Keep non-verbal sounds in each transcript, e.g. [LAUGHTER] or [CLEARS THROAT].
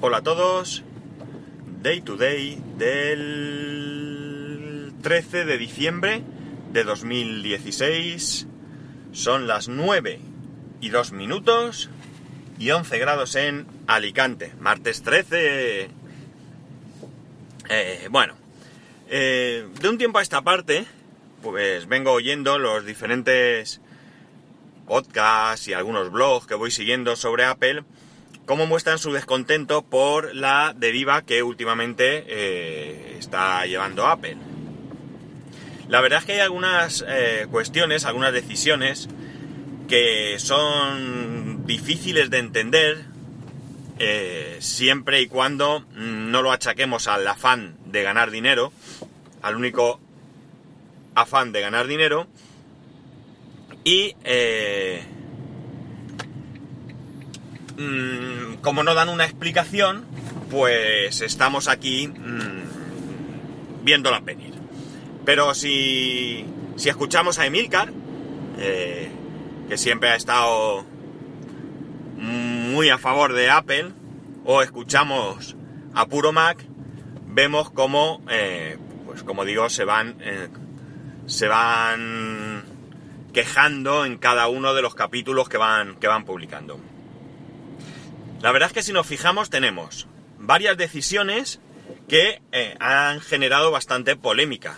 Hola a todos. Day to day del 13 de diciembre de 2016. Son las 9 y 2 minutos y 11 grados en Alicante. Martes 13. Eh, bueno, eh, de un tiempo a esta parte, pues vengo oyendo los diferentes podcasts y algunos blogs que voy siguiendo sobre Apple, cómo muestran su descontento por la deriva que últimamente eh, está llevando Apple. La verdad es que hay algunas eh, cuestiones, algunas decisiones que son difíciles de entender eh, siempre y cuando no lo achaquemos al afán de ganar dinero, al único afán de ganar dinero, y mm, como no dan una explicación, pues estamos aquí mmm, viéndola venir. Pero si, si escuchamos a Emilcar, eh, que siempre ha estado muy a favor de Apple, o escuchamos a Puro Mac, vemos cómo, eh, pues como digo, se van, eh, se van quejando en cada uno de los capítulos que van, que van publicando. La verdad es que si nos fijamos tenemos varias decisiones que eh, han generado bastante polémica.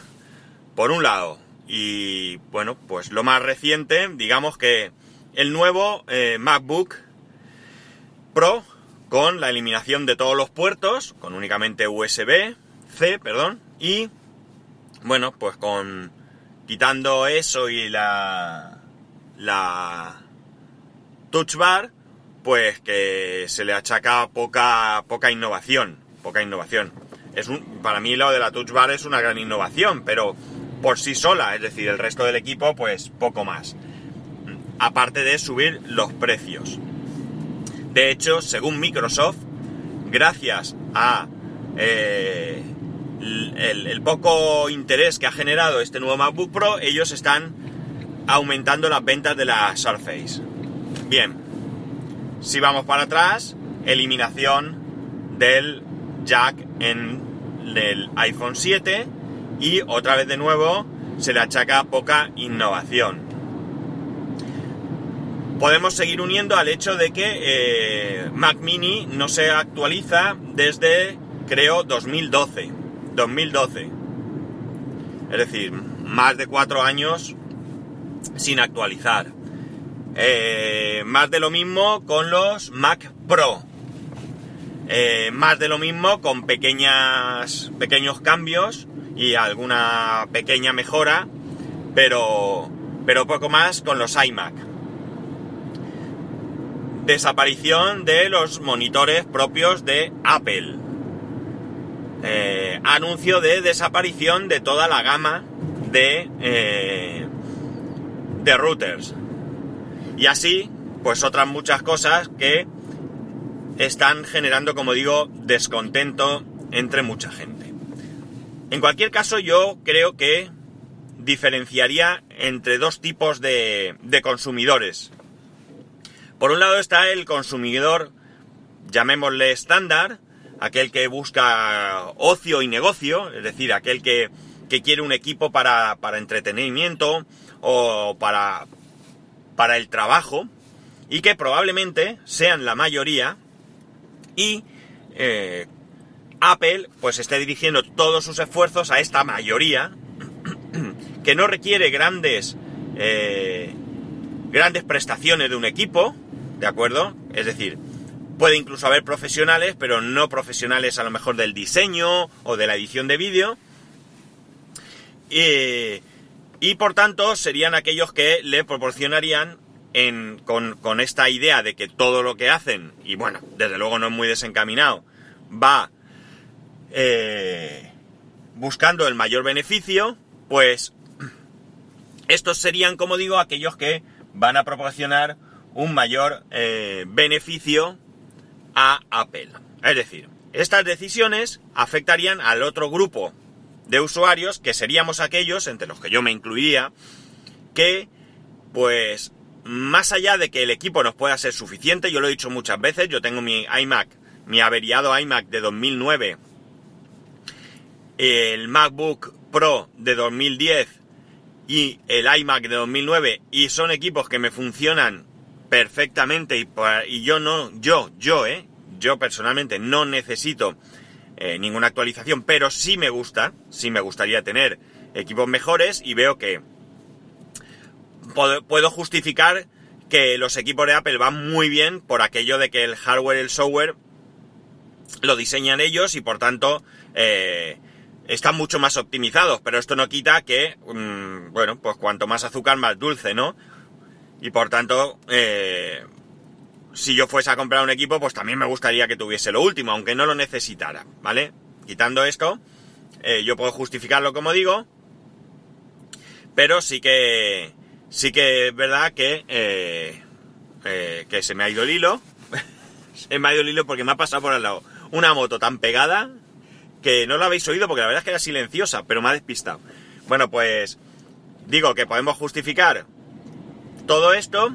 Por un lado, y bueno, pues lo más reciente, digamos que el nuevo eh, MacBook Pro con la eliminación de todos los puertos, con únicamente USB, C, perdón, y bueno, pues con quitando eso y la la touch bar, pues que se le achaca poca poca innovación, poca innovación. Es para mí lo de la touch bar es una gran innovación, pero por sí sola, es decir, el resto del equipo, pues poco más. Aparte de subir los precios. De hecho, según Microsoft, gracias a eh, el, el, poco interés que ha generado este nuevo MacBook Pro, ellos están aumentando las ventas de la Surface. Bien, si vamos para atrás, eliminación del jack en el iPhone 7 y otra vez de nuevo se le achaca poca innovación podemos seguir uniendo al hecho de que eh, Mac Mini no se actualiza desde, creo, 2012. 2012. Es decir, más de cuatro años sin actualizar. Eh, más de lo mismo con los Mac Pro. Eh, más de lo mismo con pequeñas, pequeños cambios y alguna pequeña mejora, pero, pero poco más con los iMac desaparición de los monitores propios de Apple. Eh, anuncio de desaparición de toda la gama de, de routers. Y así, pues otras muchas cosas que están generando, como digo, descontento entre mucha gente. En cualquier caso, yo creo que diferenciaría entre dos tipos de, de consumidores por un lado está el consumidor, llamémosle estándar, aquel que busca ocio y negocio, es decir, aquel que, quiere un equipo para, entretenimiento o para, para el trabajo, y que probablemente sean la mayoría, y eh, Apple pues esté dirigiendo todos sus esfuerzos a esta mayoría, [CLEARS THROAT] que no requiere grandes, eh, grandes prestaciones de un equipo, ¿de acuerdo? Es decir, puede incluso haber profesionales, pero no profesionales a lo mejor del diseño o de la edición de vídeo. Y por tanto serían aquellos que le proporcionarían con, esta idea de que todo lo que hacen, y bueno, desde luego no es muy desencaminado, va eh, buscando el mayor beneficio, pues estos serían, como digo, aquellos que van a proporcionar un mayor eh, beneficio a Apple. Es decir, estas decisiones afectarían al otro grupo de usuarios, que seríamos aquellos, entre los que yo me incluiría, que, pues, más allá de que el equipo nos pueda ser suficiente, yo lo he dicho muchas veces, yo tengo mi iMac mi averiado iMac de 2009, el MacBook Pro de 2010 y el iMac de 2009 y son equipos que me funcionan perfectamente y, y yo no, yo, yo, eh, yo personalmente no necesito eh, ninguna actualización, pero sí me gusta, sí me gustaría tener equipos mejores y veo que puedo, justificar que los equipos de Apple van muy bien por aquello de que el hardware y el software lo diseñan ellos y por tanto eh, están mucho más optimizados, pero esto no quita que, mm, bueno, pues cuanto más azúcar, más dulce, ¿no? Y por tanto, eh, si yo fuese a comprar un equipo, pues también me gustaría que tuviese lo último, aunque no lo necesitara, ¿vale? Quitando esto, eh, yo puedo justificarlo como digo, pero sí que sí que es verdad que eh, eh, que se me ha ido el hilo, [LAUGHS] se me ha ido el hilo porque me ha pasado por al lado una moto tan pegada que no la habéis oído porque la verdad es que era silenciosa, pero me ha despistado. Bueno, pues digo que podemos justificar todo esto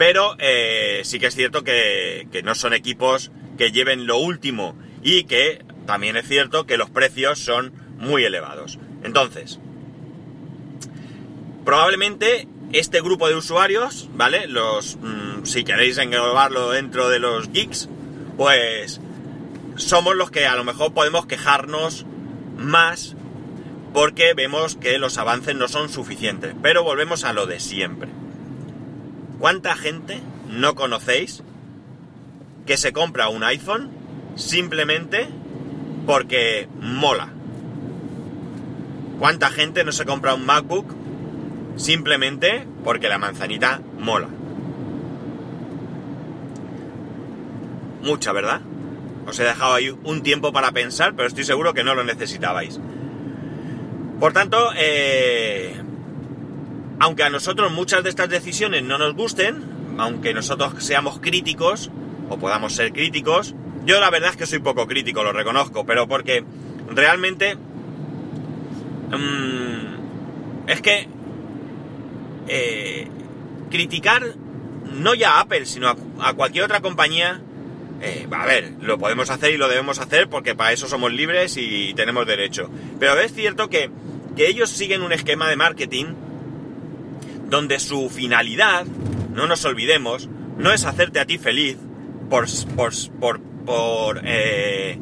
pero eh, sí que es cierto que, no son equipos que lleven lo último y que también es cierto que los precios son muy elevados. Entonces, probablemente este grupo de usuarios, ¿vale? Los, mm, si queréis englobarlo dentro de los geeks, pues somos los que a lo mejor podemos quejarnos más porque vemos que los avances no son suficientes. Pero volvemos a lo de siempre. ¿Cuánta gente no conocéis que se compra un iPhone simplemente porque mola? ¿Cuánta gente no se compra un MacBook simplemente porque la manzanita mola? Mucha, ¿verdad? Os he dejado ahí un tiempo para pensar, pero estoy seguro que no lo necesitabais. Por tanto, eh, aunque a nosotros muchas de estas decisiones no nos gusten, aunque nosotros seamos críticos, o podamos ser críticos, yo la verdad es que soy poco crítico, lo reconozco, pero porque realmente mm, es que eh, criticar no ya a Apple, sino a, cualquier otra compañía, eh, a ver, lo podemos hacer y lo debemos hacer porque para eso somos libres y tenemos derecho. Pero es cierto que, que ellos siguen un esquema de marketing donde su finalidad, no nos olvidemos, no es hacerte a ti feliz por, por, por, por eh,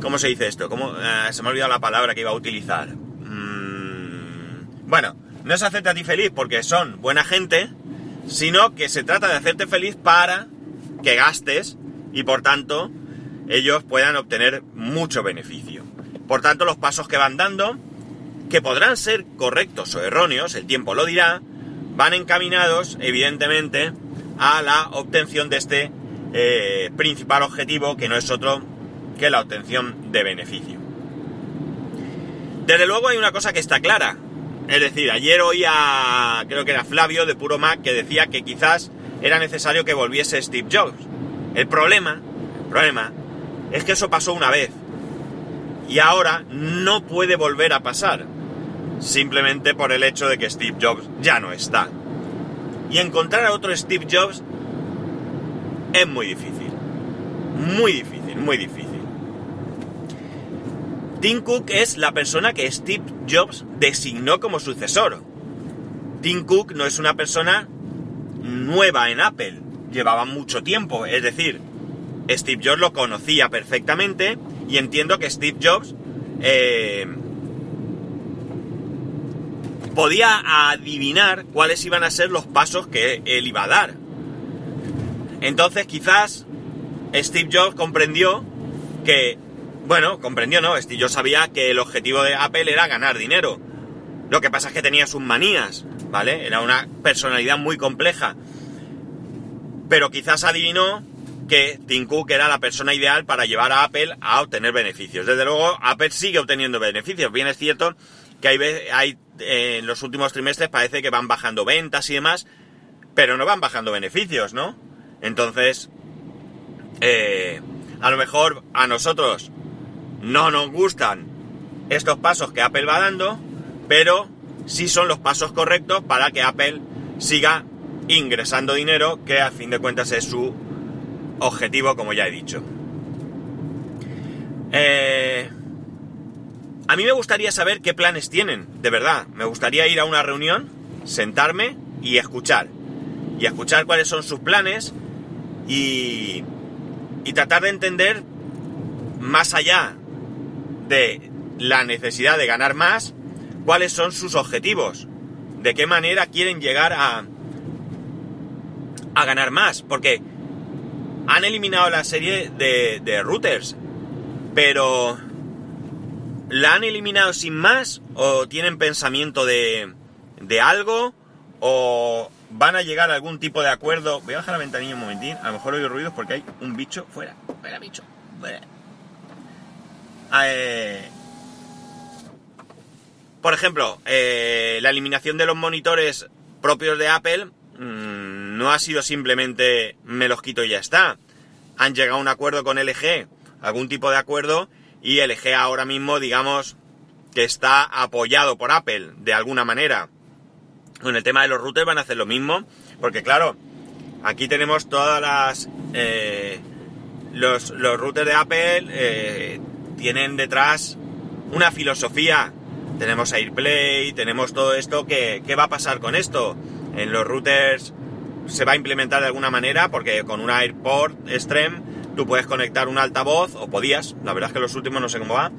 ¿cómo se dice esto? ¿Cómo, eh, se me ha olvidado la palabra que iba a utilizar. Mm, bueno, no es hacerte a ti feliz porque son buena gente, sino que se trata de hacerte feliz para que gastes y por tanto ellos puedan obtener mucho beneficio. Por tanto, los pasos que van dando que podrán ser correctos o erróneos, el tiempo lo dirá, van encaminados, evidentemente, a la obtención de este eh, principal objetivo, que no es otro que la obtención de beneficio. Desde luego hay una cosa que está clara. Es decir, ayer oía, creo que era Flavio de Puro Mac, que decía que quizás era necesario que volviese Steve Jobs. El problema, el problema, es que eso pasó una vez. Y ahora no puede volver a pasar simplemente por el hecho de que Steve Jobs ya no está. Y encontrar a otro Steve Jobs es muy difícil. Muy difícil, muy difícil. Tim Cook es la persona que Steve Jobs designó como sucesor. Tim Cook no es una persona nueva en Apple, llevaba mucho tiempo, es decir, Steve Jobs lo conocía perfectamente y entiendo que Steve Jobs eh, podía adivinar cuáles iban a ser los pasos que él iba a dar. Entonces quizás Steve Jobs comprendió que, bueno, comprendió, ¿no? Steve Jobs sabía que el objetivo de Apple era ganar dinero. Lo que pasa es que tenía sus manías, ¿vale? Era una personalidad muy compleja. Pero quizás adivinó que Tim Cook era la persona ideal para llevar a Apple a obtener beneficios. Desde luego, Apple sigue obteniendo beneficios. Bien es cierto que hay, eh, en los últimos trimestres parece que van bajando ventas y demás, pero no van bajando beneficios, ¿no? Entonces, eh, a lo mejor a nosotros no nos gustan estos pasos que Apple va dando, pero sí son los pasos correctos para que Apple siga ingresando dinero, que a fin de cuentas es su objetivo, como ya he dicho. Eh, a mí me gustaría saber qué planes tienen, de verdad. Me gustaría ir a una reunión, sentarme y escuchar. Y escuchar cuáles son sus planes y, y tratar de entender más allá de la necesidad de ganar más, cuáles son sus objetivos, de qué manera quieren llegar a, a ganar más, porque han eliminado la serie de, de routers, pero ¿la han eliminado sin más? ¿O tienen pensamiento de, de algo? ¿O van a llegar a algún tipo de acuerdo? Voy a bajar la ventanilla un momentín, a lo mejor oigo ruidos porque hay un bicho fuera. Fuera, bicho. Fuera. Eh, por ejemplo, eh, la eliminación de los monitores propios de Apple mmm, no ha sido simplemente me los quito y ya está. Han llegado a un acuerdo con LG, algún tipo de acuerdo, y LG ahora mismo, digamos, que está apoyado por Apple de alguna manera. Con el tema de los routers van a hacer lo mismo, porque claro, aquí tenemos todas las... Eh, los, los, routers de Apple eh, tienen detrás una filosofía. Tenemos AirPlay, tenemos todo esto. ¿Qué, ¿Qué va a pasar con esto? En los routers se va a implementar de alguna manera porque con un AirPort Extreme tú puedes conectar un altavoz, o podías, la verdad es que los últimos no sé cómo va,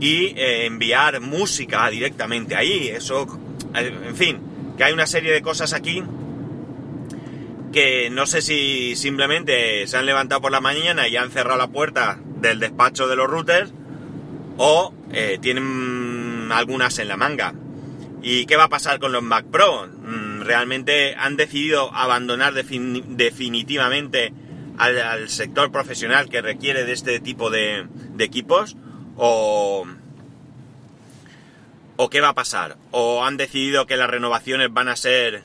y eh, enviar música directamente ahí. Eso, en fin, que hay una serie de cosas aquí que no sé si simplemente se han levantado por la mañana y han cerrado la puerta del despacho de los routers o eh, tienen algunas en la manga. ¿Y qué va a pasar con los Mac Pro? ¿Realmente han decidido abandonar defin definitivamente al, sector profesional que requiere de este tipo de, equipos? ¿O, ¿O qué va a pasar? ¿O han decidido que las renovaciones van a ser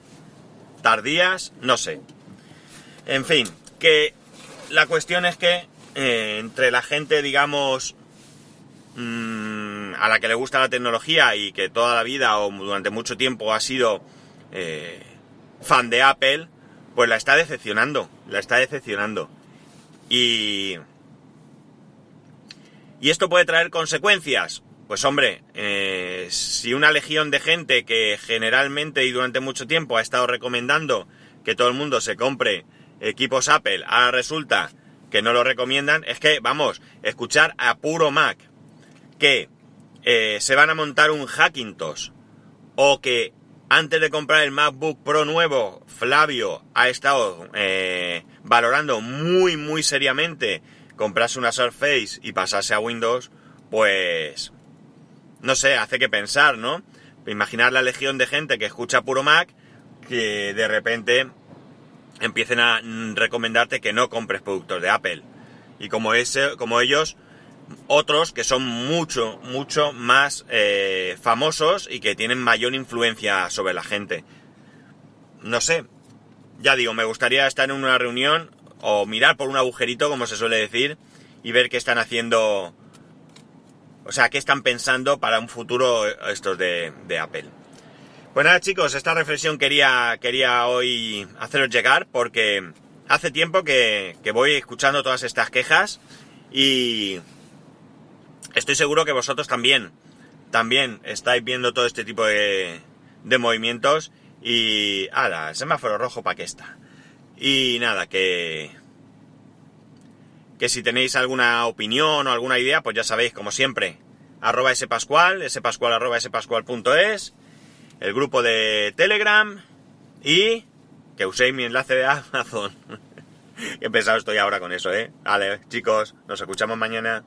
tardías? No sé. En fin, que la cuestión es que eh, entre la gente, digamos, mmm, a la que le gusta la tecnología y que toda la vida o durante mucho tiempo ha sido eh, fan de Apple, pues la está decepcionando, la está decepcionando. Y... ¿Y esto puede traer consecuencias? Pues hombre, eh, si una legión de gente que generalmente y durante mucho tiempo ha estado recomendando que todo el mundo se compre equipos Apple, ahora resulta que no lo recomiendan, es que, vamos, escuchar a puro Mac que eh, se van a montar un Hackintosh o que antes de comprar el MacBook Pro nuevo, Flavio ha estado eh, valorando muy, muy seriamente comprarse una Surface y pasarse a Windows, pues no sé, hace que pensar, ¿no? Imaginar la legión de gente que escucha puro Mac, que de repente empiecen a recomendarte que no compres productos de Apple. Y como, ese, como ellos, otros que son mucho, mucho más eh, famosos y que tienen mayor influencia sobre la gente. No sé, ya digo, me gustaría estar en una reunión o mirar por un agujerito, como se suele decir, y ver qué están haciendo, o sea, qué están pensando para un futuro estos de, Apple. Pues nada chicos, esta reflexión quería, quería hoy haceros llegar porque hace tiempo que, que, voy escuchando todas estas quejas y estoy seguro que vosotros también, también estáis viendo todo este tipo de, de movimientos y... ¡Hala! Semáforo rojo para qué está. Y nada, que... Que si tenéis alguna opinión o alguna idea, pues ya sabéis, como siempre, arroba spascual, spascual arroba spascual.es el grupo de Telegram y que uséis mi enlace de Amazon. [LAUGHS] Qué pesado estoy ahora con eso, ¿eh? Vale, chicos, nos escuchamos mañana.